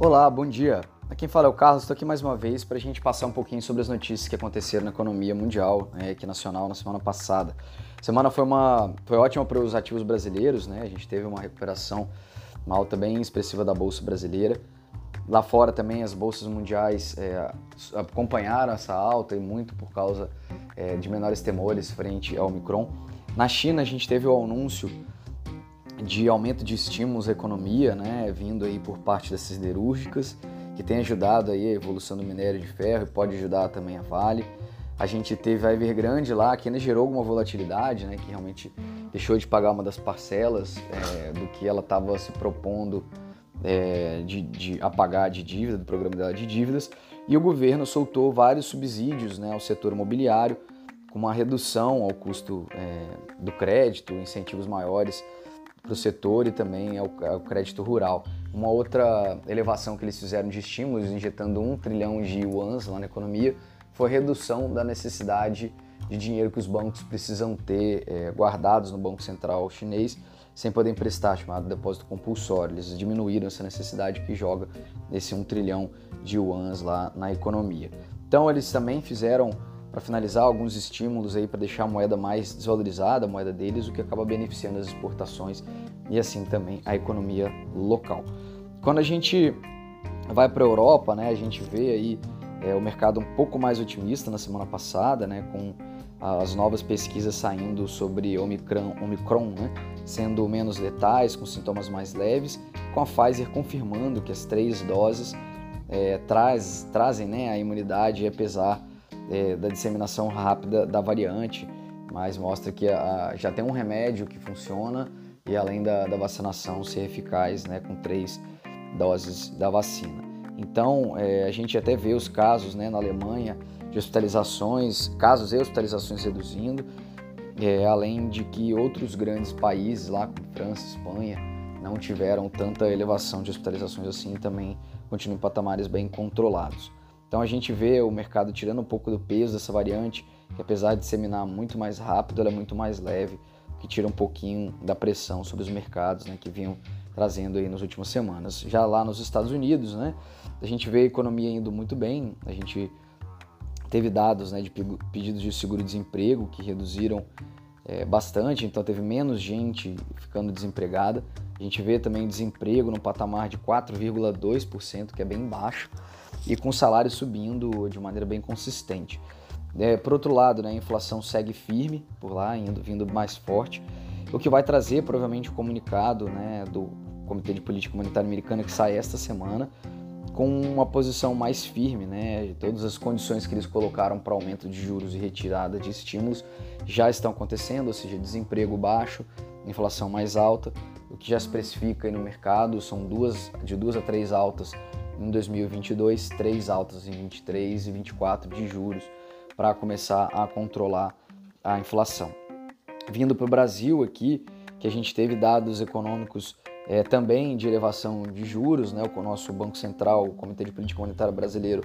Olá, bom dia. Aqui quem fala é o Carlos, estou aqui mais uma vez para a gente passar um pouquinho sobre as notícias que aconteceram na economia mundial, né, aqui nacional, na semana passada. Semana foi, uma, foi ótima para os ativos brasileiros, né? a gente teve uma recuperação, uma alta bem expressiva da Bolsa Brasileira. Lá fora também as bolsas mundiais é, acompanharam essa alta e muito por causa é, de menores temores frente ao Omicron. Na China a gente teve o anúncio de aumento de estímulos à economia, né, vindo aí por parte das siderúrgicas que tem ajudado aí a evolução do minério de ferro e pode ajudar também a Vale. A gente teve a Evergrande lá, que ainda gerou alguma volatilidade, né, que realmente deixou de pagar uma das parcelas é, do que ela estava se propondo é, de, de apagar de dívida, do programa dela de dívidas. E o governo soltou vários subsídios né, ao setor imobiliário, com uma redução ao custo é, do crédito, incentivos maiores para o setor e também ao, ao, crédito rural. Uma outra elevação que eles fizeram de estímulos, injetando um trilhão de yuans lá na economia, foi a redução da necessidade de dinheiro que os bancos precisam ter é, guardados no Banco Central chinês sem poder emprestar, chamado depósito compulsório. Eles diminuíram essa necessidade que joga esse um trilhão de yuans lá na economia. Então eles também fizeram para finalizar, alguns estímulos aí para deixar a moeda mais desvalorizada, a moeda deles, o que acaba beneficiando as exportações e assim também a economia local. Quando a gente vai para a Europa, né, a gente vê aí é, o mercado um pouco mais otimista na semana passada, né, com as novas pesquisas saindo sobre Omicron, Omicron né, sendo menos letais, com sintomas mais leves, com a Pfizer confirmando que as três doses é, traz, trazem né, a imunidade apesar é, da disseminação rápida da variante, mas mostra que a, já tem um remédio que funciona e além da, da vacinação ser eficaz né, com três doses da vacina. Então, é, a gente até vê os casos né, na Alemanha de hospitalizações, casos e hospitalizações reduzindo, é, além de que outros grandes países, lá como França, Espanha, não tiveram tanta elevação de hospitalizações assim também continuam em patamares bem controlados. Então a gente vê o mercado tirando um pouco do peso dessa variante, que apesar de disseminar muito mais rápido, ela é muito mais leve, que tira um pouquinho da pressão sobre os mercados, né, que vinham trazendo aí nas últimas semanas. Já lá nos Estados Unidos, né, a gente vê a economia indo muito bem, a gente teve dados né, de pedidos de seguro-desemprego que reduziram é, bastante, então teve menos gente ficando desempregada. A gente vê também desemprego no patamar de 4,2%, que é bem baixo e com salário subindo de maneira bem consistente. É, por outro lado, né, a inflação segue firme por lá, indo, vindo mais forte, o que vai trazer provavelmente o comunicado né, do Comitê de Política Monetária Americana que sai esta semana com uma posição mais firme, né? Todas as condições que eles colocaram para aumento de juros e retirada de estímulos já estão acontecendo, ou seja, desemprego baixo, inflação mais alta, o que já se precifica no mercado são duas de duas a três altas em 2022, três altas em 23 e 24 de juros para começar a controlar a inflação. Vindo para o Brasil aqui, que a gente teve dados econômicos é, também de elevação de juros, né? o nosso Banco Central, o Comitê de Política Monetária Brasileiro,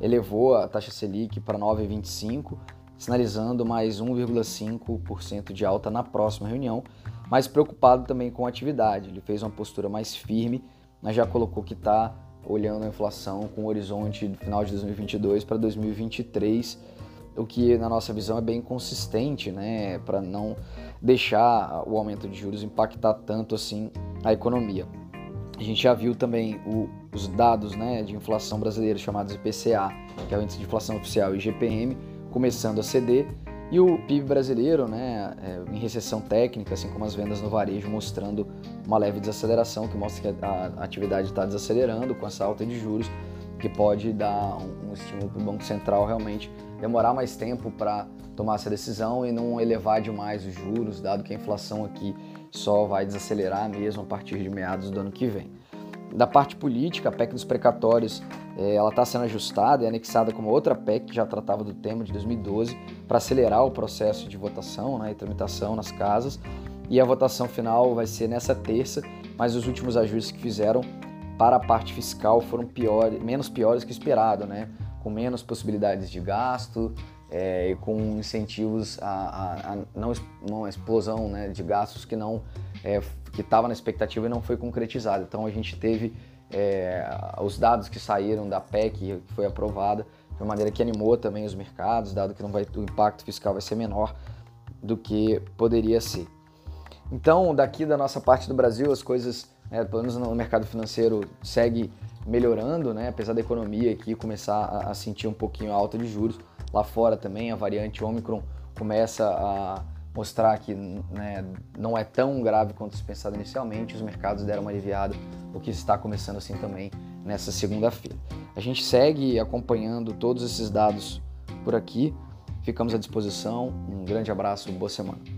elevou a taxa Selic para 9,25, sinalizando mais 1,5% de alta na próxima reunião, mas preocupado também com a atividade. Ele fez uma postura mais firme, mas já colocou que está olhando a inflação com o horizonte do final de 2022 para 2023, o que na nossa visão é bem consistente, né, para não deixar o aumento de juros impactar tanto assim a economia. A gente já viu também o, os dados né, de inflação brasileira chamados IPCA, que é o índice de inflação oficial, e GPM, começando a ceder, e o PIB brasileiro, né, é, em recessão técnica, assim como as vendas no varejo, mostrando uma leve desaceleração, que mostra que a, a atividade está desacelerando com essa alta de juros, que pode dar um, um estímulo para o Banco Central realmente demorar mais tempo para tomar essa decisão e não elevar demais os juros, dado que a inflação aqui só vai desacelerar mesmo a partir de meados do ano que vem. Da parte política, a PEC dos precatórios é, ela está sendo ajustada e anexada com uma outra PEC que já tratava do tema de 2012 para acelerar o processo de votação né, e tramitação nas casas. E a votação final vai ser nessa terça, mas os últimos ajustes que fizeram para a parte fiscal foram piores, menos piores que esperado, né? com menos possibilidades de gasto é, e com incentivos a, a, a não uma explosão né, de gastos que não é, que estava na expectativa e não foi concretizada. Então a gente teve é, os dados que saíram da PEC, que foi aprovada, de uma maneira que animou também os mercados, dado que não vai, o impacto fiscal vai ser menor do que poderia ser. Então, daqui da nossa parte do Brasil, as coisas, né, pelo menos no mercado financeiro, segue melhorando, né? apesar da economia aqui começar a, a sentir um pouquinho alta de juros. Lá fora também, a variante Omicron começa a mostrar que né, não é tão grave quanto se pensado inicialmente, os mercados deram uma aliviada, o que está começando assim também nessa segunda-feira. A gente segue acompanhando todos esses dados por aqui, ficamos à disposição, um grande abraço, boa semana.